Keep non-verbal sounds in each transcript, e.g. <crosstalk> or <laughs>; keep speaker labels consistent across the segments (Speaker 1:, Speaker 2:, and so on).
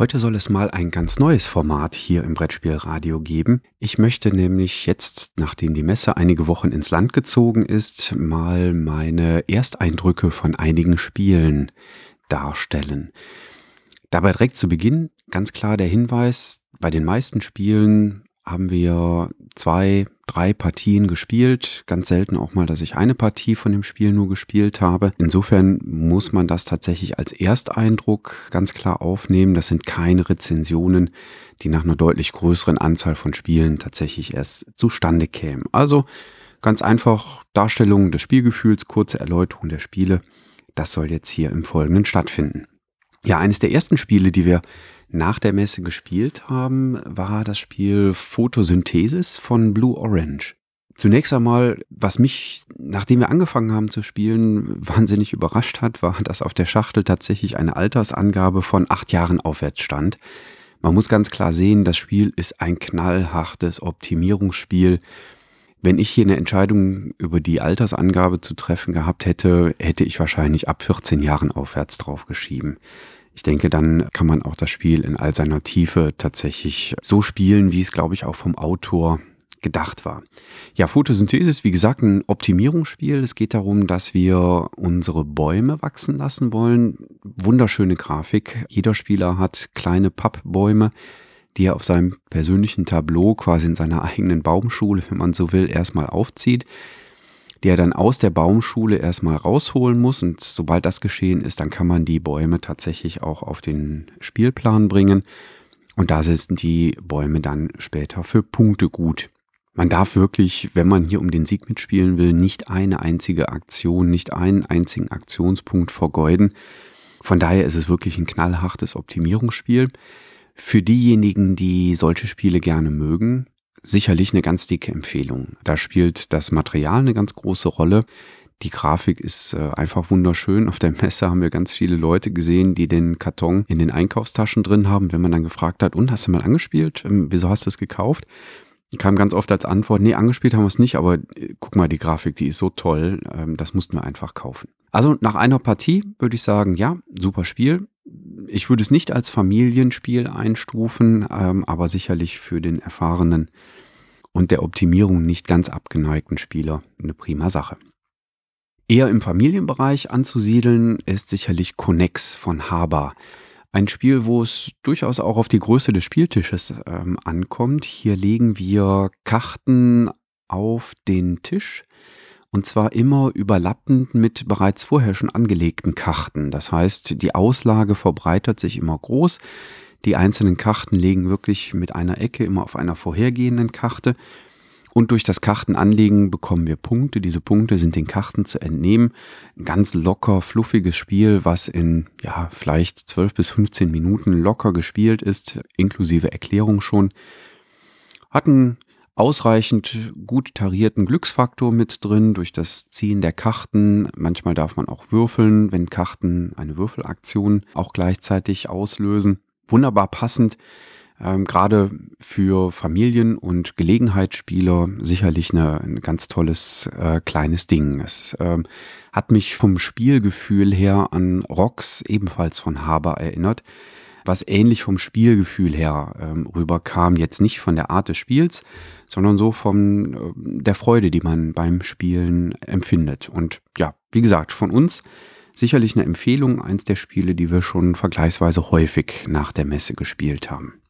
Speaker 1: Heute soll es mal ein ganz neues Format hier im Brettspielradio geben. Ich möchte nämlich jetzt, nachdem die Messe einige Wochen ins Land gezogen ist, mal meine Ersteindrücke von einigen Spielen darstellen. Dabei direkt zu Beginn ganz klar der Hinweis, bei den meisten Spielen haben wir zwei, drei Partien gespielt. Ganz selten auch mal, dass ich eine Partie von dem Spiel nur gespielt habe. Insofern muss man das tatsächlich als Ersteindruck ganz klar aufnehmen. Das sind keine Rezensionen, die nach einer deutlich größeren Anzahl von Spielen tatsächlich erst zustande kämen. Also ganz einfach Darstellung des Spielgefühls, kurze Erläuterung der Spiele. Das soll jetzt hier im Folgenden stattfinden. Ja, eines der ersten Spiele, die wir nach der Messe gespielt haben, war das Spiel Photosynthesis von Blue Orange. Zunächst einmal, was mich, nachdem wir angefangen haben zu spielen, wahnsinnig überrascht hat, war, dass auf der Schachtel tatsächlich eine Altersangabe von acht Jahren aufwärts stand. Man muss ganz klar sehen, das Spiel ist ein knallhartes Optimierungsspiel. Wenn ich hier eine Entscheidung über die Altersangabe zu treffen gehabt hätte, hätte ich wahrscheinlich ab 14 Jahren aufwärts drauf geschrieben. Ich denke, dann kann man auch das Spiel in all seiner Tiefe tatsächlich so spielen, wie es, glaube ich, auch vom Autor gedacht war. Ja, Photosynthese ist wie gesagt ein Optimierungsspiel. Es geht darum, dass wir unsere Bäume wachsen lassen wollen. Wunderschöne Grafik. Jeder Spieler hat kleine Pappbäume, die er auf seinem persönlichen Tableau quasi in seiner eigenen Baumschule, wenn man so will, erstmal aufzieht die er dann aus der Baumschule erstmal rausholen muss. Und sobald das geschehen ist, dann kann man die Bäume tatsächlich auch auf den Spielplan bringen. Und da sind die Bäume dann später für Punkte gut. Man darf wirklich, wenn man hier um den Sieg mitspielen will, nicht eine einzige Aktion, nicht einen einzigen Aktionspunkt vergeuden. Von daher ist es wirklich ein knallhartes Optimierungsspiel. Für diejenigen, die solche Spiele gerne mögen, sicherlich eine ganz dicke Empfehlung. Da spielt das Material eine ganz große Rolle. Die Grafik ist äh, einfach wunderschön. Auf der Messe haben wir ganz viele Leute gesehen, die den Karton in den Einkaufstaschen drin haben. Wenn man dann gefragt hat, und hast du mal angespielt? Ähm, wieso hast du es gekauft? Kam ganz oft als Antwort, nee, angespielt haben wir es nicht, aber äh, guck mal, die Grafik, die ist so toll, ähm, das mussten wir einfach kaufen. Also nach einer Partie würde ich sagen, ja, super Spiel. Ich würde es nicht als Familienspiel einstufen, ähm, aber sicherlich für den erfahrenen und der Optimierung nicht ganz abgeneigten Spieler eine prima Sache. Eher im Familienbereich anzusiedeln ist sicherlich Connex von Haber. Ein Spiel, wo es durchaus auch auf die Größe des Spieltisches ähm, ankommt. Hier legen wir Karten auf den Tisch und zwar immer überlappend mit bereits vorher schon angelegten Karten. Das heißt, die Auslage verbreitert sich immer groß. Die einzelnen Karten legen wirklich mit einer Ecke immer auf einer vorhergehenden Karte. Und durch das Kartenanlegen bekommen wir Punkte. Diese Punkte sind den Karten zu entnehmen. Ein ganz locker, fluffiges Spiel, was in, ja, vielleicht 12 bis 15 Minuten locker gespielt ist, inklusive Erklärung schon. Hat einen ausreichend gut tarierten Glücksfaktor mit drin durch das Ziehen der Karten. Manchmal darf man auch würfeln, wenn Karten eine Würfelaktion auch gleichzeitig auslösen wunderbar passend. Ähm, Gerade für Familien und Gelegenheitsspieler sicherlich eine, ein ganz tolles äh, kleines Ding. Es ähm, hat mich vom Spielgefühl her an Rocks ebenfalls von Haber erinnert, was ähnlich vom Spielgefühl her ähm, rüberkam. Jetzt nicht von der Art des Spiels, sondern so von äh, der Freude, die man beim Spielen empfindet. Und ja, wie gesagt, von uns sicherlich eine Empfehlung, eins der Spiele, die wir schon vergleichsweise häufig nach der Messe gespielt haben.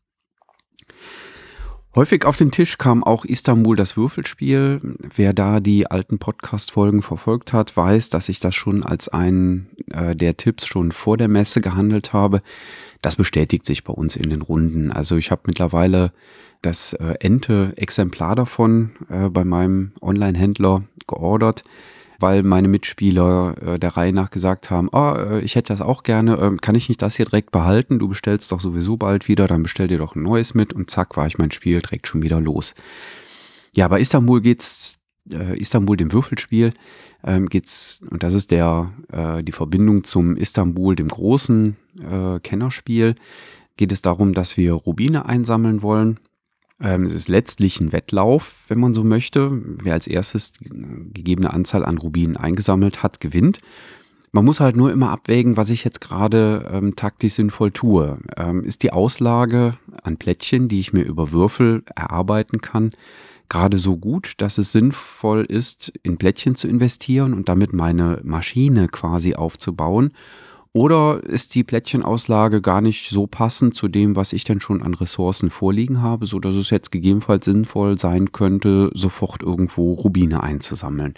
Speaker 1: Häufig auf den Tisch kam auch Istanbul das Würfelspiel. Wer da die alten Podcast-Folgen verfolgt hat, weiß, dass ich das schon als einen äh, der Tipps schon vor der Messe gehandelt habe. Das bestätigt sich bei uns in den Runden. Also ich habe mittlerweile das äh, Ente Exemplar davon äh, bei meinem Online-Händler geordert weil meine Mitspieler äh, der Reihe nach gesagt haben, oh, äh, ich hätte das auch gerne, äh, kann ich nicht das hier direkt behalten? Du bestellst doch sowieso bald wieder, dann bestell dir doch ein neues mit und zack, war ich mein Spiel direkt schon wieder los. Ja, bei Istanbul geht's, äh, Istanbul dem Würfelspiel, ähm, geht's, und das ist der, äh, die Verbindung zum Istanbul, dem großen äh, Kennerspiel, geht es darum, dass wir Rubine einsammeln wollen. Ähm, es ist letztlich ein Wettlauf, wenn man so möchte. Wer als erstes gegebene Anzahl an Rubinen eingesammelt hat, gewinnt. Man muss halt nur immer abwägen, was ich jetzt gerade ähm, taktisch sinnvoll tue. Ähm, ist die Auslage an Plättchen, die ich mir über Würfel erarbeiten kann, gerade so gut, dass es sinnvoll ist, in Plättchen zu investieren und damit meine Maschine quasi aufzubauen? Oder ist die Plättchenauslage gar nicht so passend zu dem, was ich denn schon an Ressourcen vorliegen habe, so dass es jetzt gegebenenfalls sinnvoll sein könnte, sofort irgendwo Rubine einzusammeln?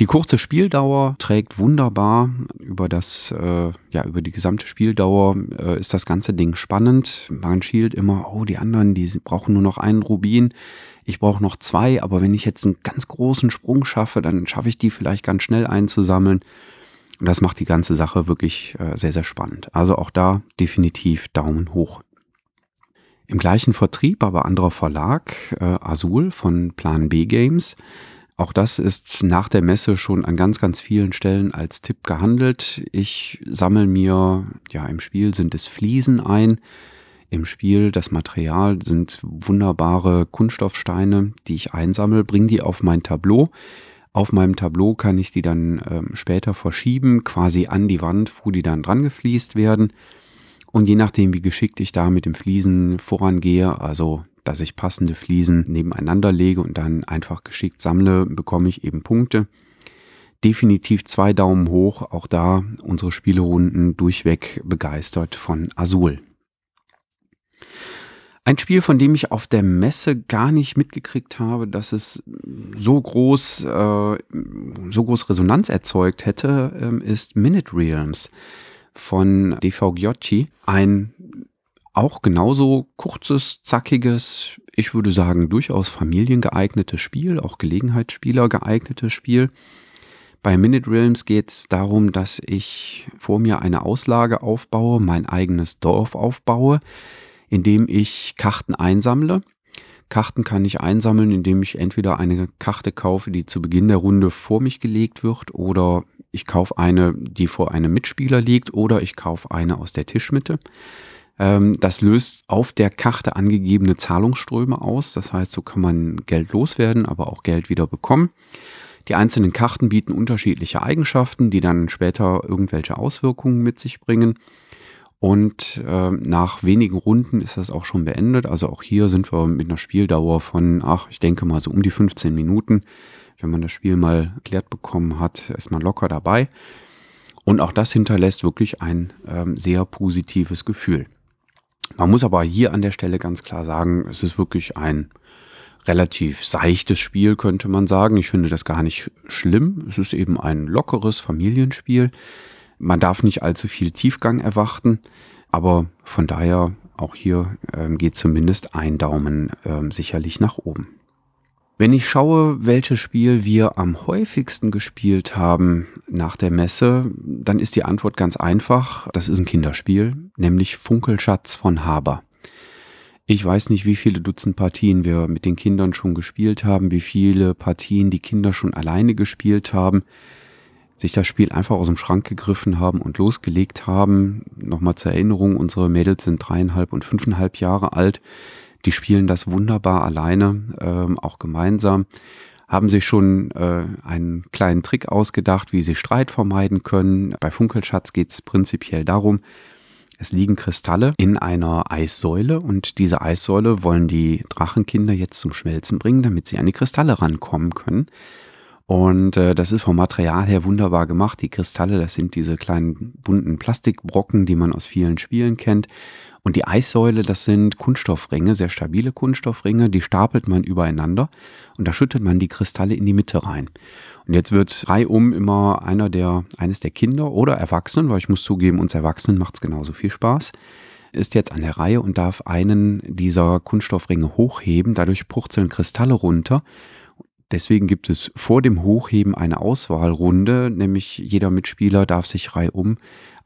Speaker 1: Die kurze Spieldauer trägt wunderbar über das, äh, ja, über die gesamte Spieldauer äh, ist das ganze Ding spannend. Man schielt immer, oh, die anderen, die brauchen nur noch einen Rubin. Ich brauche noch zwei, aber wenn ich jetzt einen ganz großen Sprung schaffe, dann schaffe ich die vielleicht ganz schnell einzusammeln. Und das macht die ganze Sache wirklich äh, sehr, sehr spannend. Also auch da definitiv Daumen hoch. Im gleichen Vertrieb, aber anderer Verlag, äh, Azul von Plan B Games, auch das ist nach der Messe schon an ganz, ganz vielen Stellen als Tipp gehandelt. Ich sammle mir, ja, im Spiel sind es Fliesen ein. Im Spiel das Material sind wunderbare Kunststoffsteine, die ich einsammle, bringe die auf mein Tableau. Auf meinem Tableau kann ich die dann ähm, später verschieben, quasi an die Wand, wo die dann dran gefliest werden. Und je nachdem, wie geschickt ich da mit dem Fliesen vorangehe, also dass ich passende Fliesen nebeneinander lege und dann einfach geschickt sammle, bekomme ich eben Punkte. Definitiv zwei Daumen hoch, auch da unsere Spielerunden durchweg begeistert von Azul. Ein Spiel, von dem ich auf der Messe gar nicht mitgekriegt habe, dass es so groß, äh, so groß Resonanz erzeugt hätte, äh, ist Minute Realms von DV Giocchi. Ein auch genauso kurzes, zackiges, ich würde sagen durchaus familiengeeignetes Spiel, auch Gelegenheitsspieler geeignetes Spiel. Bei Minute Realms geht es darum, dass ich vor mir eine Auslage aufbaue, mein eigenes Dorf aufbaue, indem ich Karten einsammle. Karten kann ich einsammeln, indem ich entweder eine Karte kaufe, die zu Beginn der Runde vor mich gelegt wird, oder ich kaufe eine, die vor einem Mitspieler liegt, oder ich kaufe eine aus der Tischmitte. Ähm, das löst auf der Karte angegebene Zahlungsströme aus. Das heißt, so kann man Geld loswerden, aber auch Geld wieder bekommen. Die einzelnen Karten bieten unterschiedliche Eigenschaften, die dann später irgendwelche Auswirkungen mit sich bringen. Und äh, nach wenigen Runden ist das auch schon beendet. Also auch hier sind wir mit einer Spieldauer von, ach, ich denke mal so um die 15 Minuten. Wenn man das Spiel mal erklärt bekommen hat, ist man locker dabei. Und auch das hinterlässt wirklich ein ähm, sehr positives Gefühl. Man muss aber hier an der Stelle ganz klar sagen, es ist wirklich ein relativ seichtes Spiel, könnte man sagen. Ich finde das gar nicht schlimm. Es ist eben ein lockeres Familienspiel. Man darf nicht allzu viel Tiefgang erwarten, aber von daher auch hier ähm, geht zumindest ein Daumen ähm, sicherlich nach oben. Wenn ich schaue, welches Spiel wir am häufigsten gespielt haben nach der Messe, dann ist die Antwort ganz einfach. Das ist ein Kinderspiel, nämlich Funkelschatz von Haber. Ich weiß nicht, wie viele Dutzend Partien wir mit den Kindern schon gespielt haben, wie viele Partien die Kinder schon alleine gespielt haben, sich das Spiel einfach aus dem Schrank gegriffen haben und losgelegt haben. Nochmal zur Erinnerung, unsere Mädels sind dreieinhalb und fünfeinhalb Jahre alt. Die spielen das wunderbar alleine, ähm, auch gemeinsam, haben sich schon äh, einen kleinen Trick ausgedacht, wie sie Streit vermeiden können. Bei Funkelschatz geht es prinzipiell darum, es liegen Kristalle in einer Eissäule und diese Eissäule wollen die Drachenkinder jetzt zum Schmelzen bringen, damit sie an die Kristalle rankommen können. Und äh, das ist vom Material her wunderbar gemacht. Die Kristalle, das sind diese kleinen bunten Plastikbrocken, die man aus vielen Spielen kennt. Und die Eissäule, das sind Kunststoffringe, sehr stabile Kunststoffringe, die stapelt man übereinander und da schüttet man die Kristalle in die Mitte rein. Und jetzt wird reihum immer einer der, eines der Kinder oder Erwachsenen, weil ich muss zugeben, uns Erwachsenen macht es genauso viel Spaß, ist jetzt an der Reihe und darf einen dieser Kunststoffringe hochheben. Dadurch purzeln Kristalle runter Deswegen gibt es vor dem Hochheben eine Auswahlrunde, nämlich jeder Mitspieler darf sich reihum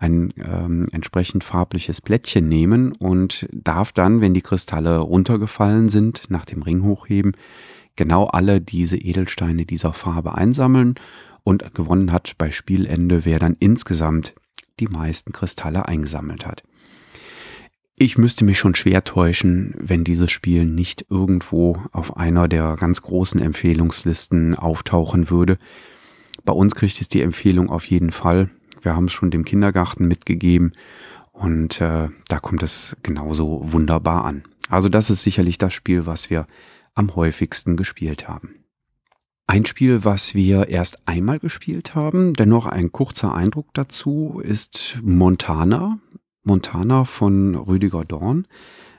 Speaker 1: ein ähm, entsprechend farbliches Plättchen nehmen und darf dann, wenn die Kristalle runtergefallen sind, nach dem Ring hochheben, genau alle diese Edelsteine dieser Farbe einsammeln und gewonnen hat bei Spielende, wer dann insgesamt die meisten Kristalle eingesammelt hat. Ich müsste mich schon schwer täuschen, wenn dieses Spiel nicht irgendwo auf einer der ganz großen Empfehlungslisten auftauchen würde. Bei uns kriegt es die Empfehlung auf jeden Fall. Wir haben es schon dem Kindergarten mitgegeben und äh, da kommt es genauso wunderbar an. Also das ist sicherlich das Spiel, was wir am häufigsten gespielt haben. Ein Spiel, was wir erst einmal gespielt haben, dennoch ein kurzer Eindruck dazu, ist Montana. Montana von Rüdiger Dorn.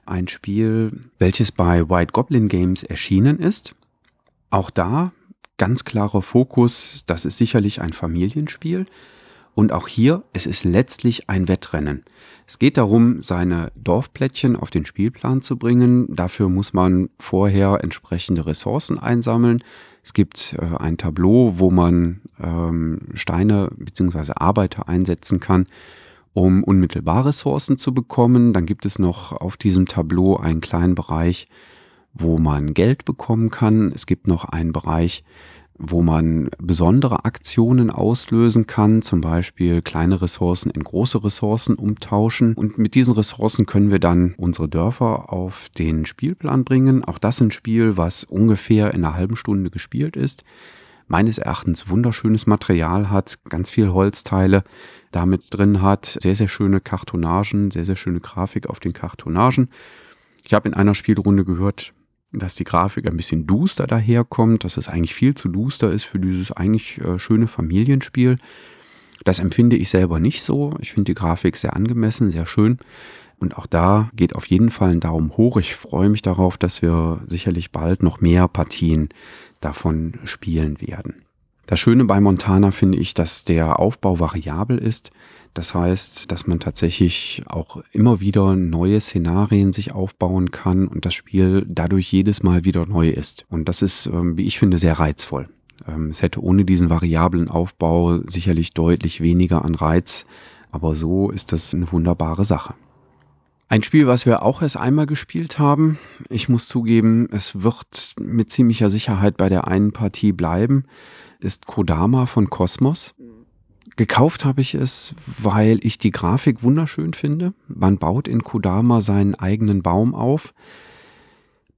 Speaker 1: Ein Spiel, welches bei White Goblin Games erschienen ist. Auch da ganz klarer Fokus, das ist sicherlich ein Familienspiel. Und auch hier, es ist letztlich ein Wettrennen. Es geht darum, seine Dorfplättchen auf den Spielplan zu bringen. Dafür muss man vorher entsprechende Ressourcen einsammeln. Es gibt äh, ein Tableau, wo man ähm, Steine bzw. Arbeiter einsetzen kann, um unmittelbar Ressourcen zu bekommen. Dann gibt es noch auf diesem Tableau einen kleinen Bereich, wo man Geld bekommen kann. Es gibt noch einen Bereich, wo man besondere Aktionen auslösen kann, zum Beispiel kleine Ressourcen in große Ressourcen umtauschen. Und mit diesen Ressourcen können wir dann unsere Dörfer auf den Spielplan bringen. Auch das ein Spiel, was ungefähr in einer halben Stunde gespielt ist. Meines Erachtens wunderschönes Material hat, ganz viel Holzteile damit drin hat, sehr, sehr schöne Kartonagen, sehr, sehr schöne Grafik auf den Kartonagen. Ich habe in einer Spielrunde gehört, dass die Grafik ein bisschen duster daherkommt, dass es eigentlich viel zu duster ist für dieses eigentlich äh, schöne Familienspiel. Das empfinde ich selber nicht so. Ich finde die Grafik sehr angemessen, sehr schön. Und auch da geht auf jeden Fall ein Daumen hoch. Ich freue mich darauf, dass wir sicherlich bald noch mehr Partien davon spielen werden. Das Schöne bei Montana finde ich, dass der Aufbau variabel ist. Das heißt, dass man tatsächlich auch immer wieder neue Szenarien sich aufbauen kann und das Spiel dadurch jedes Mal wieder neu ist. Und das ist, ähm, wie ich finde, sehr reizvoll. Ähm, es hätte ohne diesen variablen Aufbau sicherlich deutlich weniger an Reiz, aber so ist das eine wunderbare Sache. Ein Spiel, was wir auch erst einmal gespielt haben. Ich muss zugeben, es wird mit ziemlicher Sicherheit bei der einen Partie bleiben, ist Kodama von Cosmos. Gekauft habe ich es, weil ich die Grafik wunderschön finde. Man baut in Kodama seinen eigenen Baum auf.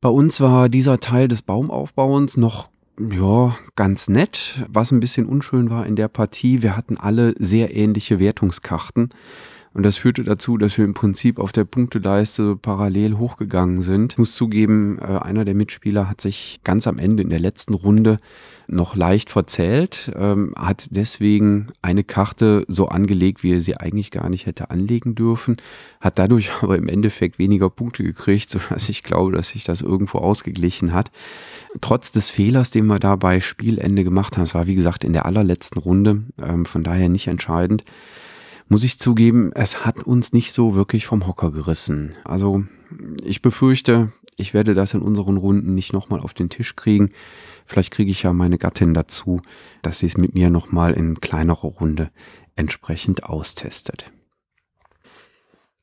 Speaker 1: Bei uns war dieser Teil des Baumaufbauens noch ja, ganz nett. Was ein bisschen unschön war in der Partie, wir hatten alle sehr ähnliche Wertungskarten. Und das führte dazu, dass wir im Prinzip auf der Punkteleiste parallel hochgegangen sind. Ich muss zugeben, äh, einer der Mitspieler hat sich ganz am Ende in der letzten Runde noch leicht verzählt, ähm, hat deswegen eine Karte so angelegt, wie er sie eigentlich gar nicht hätte anlegen dürfen, hat dadurch <laughs> aber im Endeffekt weniger Punkte gekriegt, sodass ich glaube, dass sich das irgendwo ausgeglichen hat. Trotz des Fehlers, den wir da bei Spielende gemacht haben, es war wie gesagt in der allerletzten Runde, ähm, von daher nicht entscheidend, muss ich zugeben, es hat uns nicht so wirklich vom Hocker gerissen. Also ich befürchte, ich werde das in unseren Runden nicht nochmal auf den Tisch kriegen. Vielleicht kriege ich ja meine Gattin dazu, dass sie es mit mir nochmal in kleinerer Runde entsprechend austestet.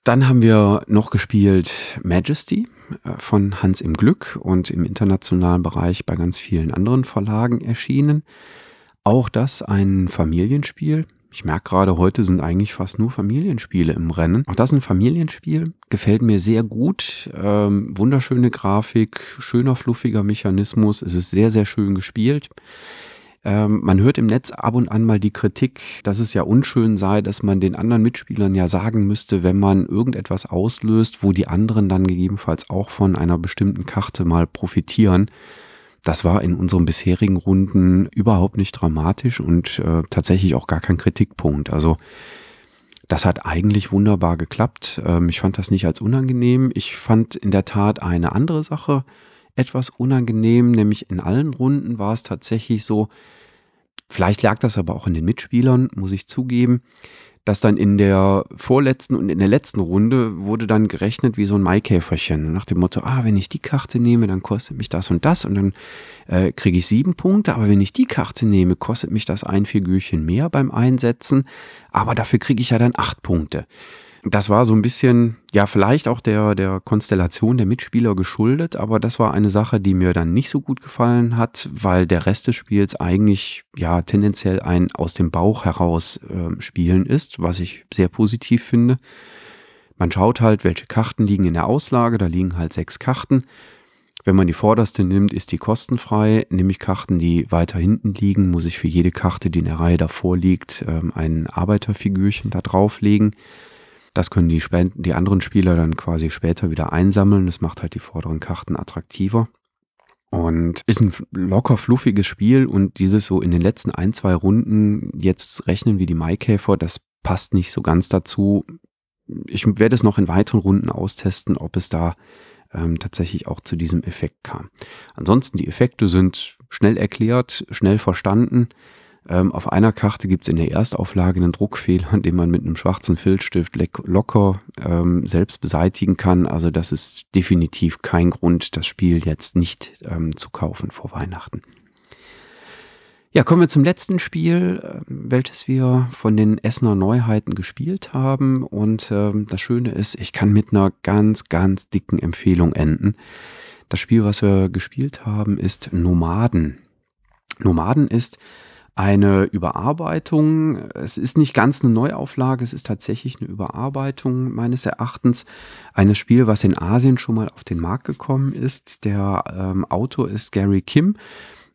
Speaker 1: Dann haben wir noch gespielt Majesty äh, von Hans im Glück und im internationalen Bereich bei ganz vielen anderen Verlagen erschienen. Auch das ein Familienspiel ich merke gerade, heute sind eigentlich fast nur Familienspiele im Rennen. Auch das ist ein Familienspiel, gefällt mir sehr gut. Ähm, wunderschöne Grafik, schöner, fluffiger Mechanismus. Es ist sehr, sehr schön gespielt. Ähm, man hört im Netz ab und an mal die Kritik, dass es ja unschön sei, dass man den anderen Mitspielern ja sagen müsste, wenn man irgendetwas auslöst, wo die anderen dann gegebenenfalls auch von einer bestimmten Karte mal profitieren das war in unseren bisherigen Runden überhaupt nicht dramatisch und äh, tatsächlich auch gar kein Kritikpunkt. Also das hat eigentlich wunderbar geklappt. Ähm, ich fand das nicht als unangenehm. Ich fand in der Tat eine andere Sache etwas unangenehm, nämlich in allen Runden war es tatsächlich so, vielleicht lag das aber auch in den Mitspielern, muss ich zugeben, dass dann in der vorletzten und in der letzten Runde wurde dann gerechnet wie so ein Maikäferchen. Nach dem Motto, ah, wenn ich die Karte nehme, dann kostet mich das und das und dann äh, kriege ich sieben Punkte. Aber wenn ich die Karte nehme, kostet mich das ein Figürchen mehr beim Einsetzen. Aber dafür kriege ich ja dann acht Punkte. Das war so ein bisschen, ja, vielleicht auch der, der Konstellation der Mitspieler geschuldet, aber das war eine Sache, die mir dann nicht so gut gefallen hat, weil der Rest des Spiels eigentlich, ja, tendenziell ein aus dem Bauch heraus äh, Spielen ist, was ich sehr positiv finde. Man schaut halt, welche Karten liegen in der Auslage, da liegen halt sechs Karten. Wenn man die vorderste nimmt, ist die kostenfrei. Nehme ich Karten, die weiter hinten liegen, muss ich für jede Karte, die in der Reihe davor liegt, ähm, ein Arbeiterfigürchen da drauflegen. Das können die, die anderen Spieler dann quasi später wieder einsammeln. Das macht halt die vorderen Karten attraktiver. Und ist ein locker fluffiges Spiel und dieses so in den letzten ein, zwei Runden jetzt rechnen wie die Maikäfer, das passt nicht so ganz dazu. Ich werde es noch in weiteren Runden austesten, ob es da ähm, tatsächlich auch zu diesem Effekt kam. Ansonsten die Effekte sind schnell erklärt, schnell verstanden. Ähm, auf einer Karte gibt es in der Erstauflage einen Druckfehler, <laughs> den man mit einem schwarzen Filzstift locker ähm, selbst beseitigen kann. Also das ist definitiv kein Grund, das Spiel jetzt nicht ähm, zu kaufen vor Weihnachten. Ja, kommen wir zum letzten Spiel, äh, welches wir von den Essener Neuheiten gespielt haben. Und äh, das Schöne ist, ich kann mit einer ganz, ganz dicken Empfehlung enden. Das Spiel, was wir gespielt haben, ist Nomaden. Nomaden ist eine Überarbeitung. Es ist nicht ganz eine Neuauflage, es ist tatsächlich eine Überarbeitung meines Erachtens eines Spiel, was in Asien schon mal auf den Markt gekommen ist. Der ähm, Autor ist Gary Kim.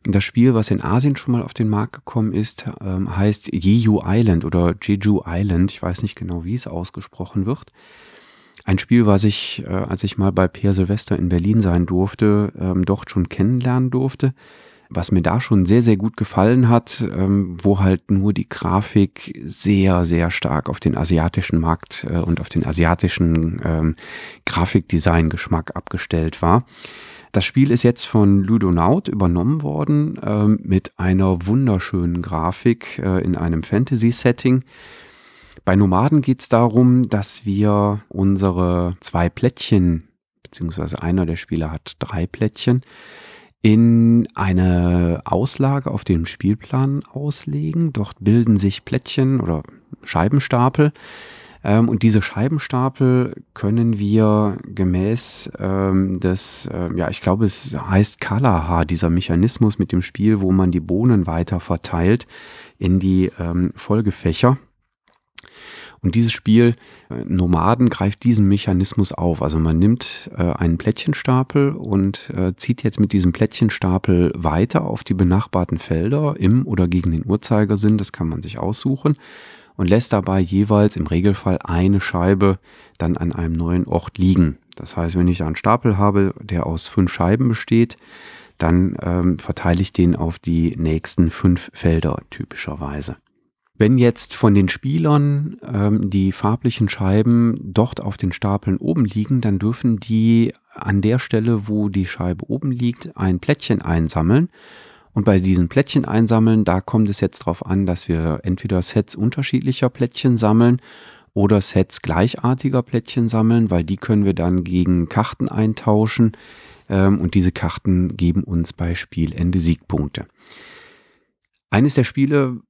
Speaker 1: Das Spiel, was in Asien schon mal auf den Markt gekommen ist, ähm, heißt Jeju Island oder Jeju Island. Ich weiß nicht genau, wie es ausgesprochen wird. Ein Spiel, was ich, äh, als ich mal bei Pierre Silvester in Berlin sein durfte, ähm, dort schon kennenlernen durfte was mir da schon sehr, sehr gut gefallen hat, ähm, wo halt nur die Grafik sehr, sehr stark auf den asiatischen Markt äh, und auf den asiatischen ähm, Grafikdesign-Geschmack abgestellt war. Das Spiel ist jetzt von Ludonaut übernommen worden ähm, mit einer wunderschönen Grafik äh, in einem Fantasy-Setting. Bei Nomaden geht es darum, dass wir unsere zwei Plättchen, beziehungsweise einer der Spieler hat drei Plättchen, in eine Auslage auf dem Spielplan auslegen. Dort bilden sich Plättchen oder Scheibenstapel. Ähm, und diese Scheibenstapel können wir gemäß ähm, des, äh, ja, ich glaube, es heißt Kalaha, dieser Mechanismus mit dem Spiel, wo man die Bohnen weiter verteilt in die ähm, Folgefächer. Und dieses Spiel, äh, Nomaden, greift diesen Mechanismus auf. Also man nimmt äh, einen Plättchenstapel und äh, zieht jetzt mit diesem Plättchenstapel weiter auf die benachbarten Felder im oder gegen den Uhrzeigersinn. Das kann man sich aussuchen und lässt dabei jeweils im Regelfall eine Scheibe dann an einem neuen Ort liegen. Das heißt, wenn ich einen Stapel habe, der aus fünf Scheiben besteht, dann ähm, verteile ich den auf die nächsten fünf Felder typischerweise. Wenn jetzt von den Spielern ähm, die farblichen Scheiben dort auf den Stapeln oben liegen, dann dürfen die an der Stelle, wo die Scheibe oben liegt, ein Plättchen einsammeln. Und bei diesen Plättchen einsammeln, da kommt es jetzt darauf an, dass wir entweder Sets unterschiedlicher Plättchen sammeln oder Sets gleichartiger Plättchen sammeln, weil die können wir dann gegen Karten eintauschen ähm, und diese Karten geben uns bei Spielende Siegpunkte. Eines der Spiele,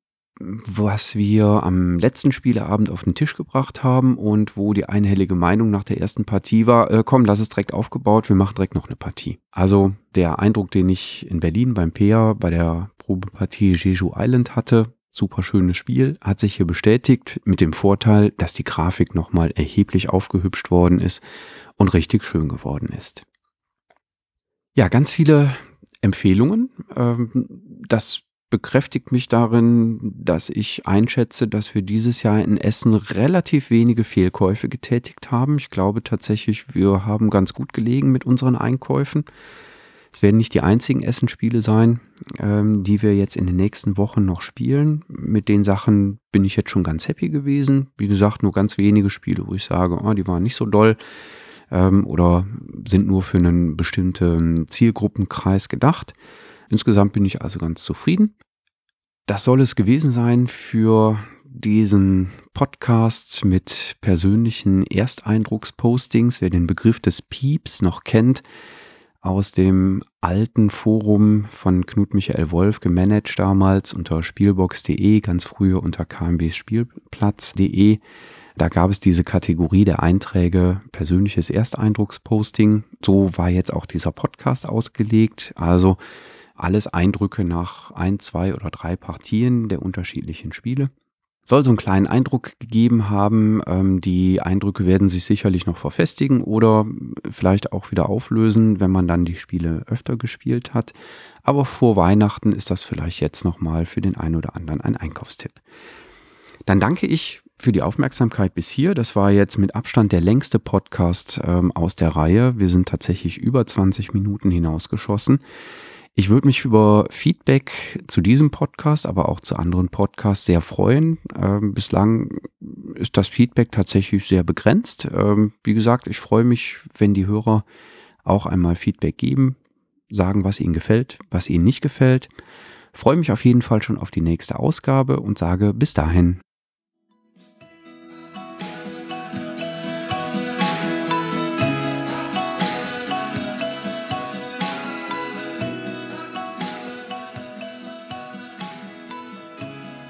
Speaker 1: was wir am letzten Spieleabend auf den Tisch gebracht haben und wo die einhellige Meinung nach der ersten Partie war, äh, komm, lass es direkt aufgebaut, wir machen direkt noch eine Partie. Also der Eindruck, den ich in Berlin beim PEA bei der Probepartie Jeju Island hatte, super schönes Spiel, hat sich hier bestätigt mit dem Vorteil, dass die Grafik nochmal erheblich aufgehübscht worden ist und richtig schön geworden ist. Ja, ganz viele Empfehlungen. Ähm, das bekräftigt mich darin, dass ich einschätze, dass wir dieses Jahr in Essen relativ wenige Fehlkäufe getätigt haben. Ich glaube tatsächlich, wir haben ganz gut gelegen mit unseren Einkäufen. Es werden nicht die einzigen Essenspiele sein, ähm, die wir jetzt in den nächsten Wochen noch spielen. Mit den Sachen bin ich jetzt schon ganz happy gewesen. Wie gesagt, nur ganz wenige Spiele, wo ich sage, oh, die waren nicht so doll ähm, oder sind nur für einen bestimmten Zielgruppenkreis gedacht. Insgesamt bin ich also ganz zufrieden. Das soll es gewesen sein für diesen Podcast mit persönlichen Ersteindruckspostings. Wer den Begriff des Pieps noch kennt, aus dem alten Forum von Knut Michael Wolf gemanagt damals unter spielbox.de, ganz früher unter kmbspielplatz.de, Da gab es diese Kategorie der Einträge persönliches Ersteindrucksposting. So war jetzt auch dieser Podcast ausgelegt. Also alles Eindrücke nach ein, zwei oder drei Partien der unterschiedlichen Spiele. Soll so einen kleinen Eindruck gegeben haben. Ähm, die Eindrücke werden sich sicherlich noch verfestigen oder vielleicht auch wieder auflösen, wenn man dann die Spiele öfter gespielt hat. Aber vor Weihnachten ist das vielleicht jetzt nochmal für den einen oder anderen ein Einkaufstipp. Dann danke ich für die Aufmerksamkeit bis hier. Das war jetzt mit Abstand der längste Podcast ähm, aus der Reihe. Wir sind tatsächlich über 20 Minuten hinausgeschossen. Ich würde mich über Feedback zu diesem Podcast, aber auch zu anderen Podcasts sehr freuen. Ähm, bislang ist das Feedback tatsächlich sehr begrenzt. Ähm, wie gesagt, ich freue mich, wenn die Hörer auch einmal Feedback geben, sagen, was ihnen gefällt, was ihnen nicht gefällt. Freue mich auf jeden Fall schon auf die nächste Ausgabe und sage bis dahin.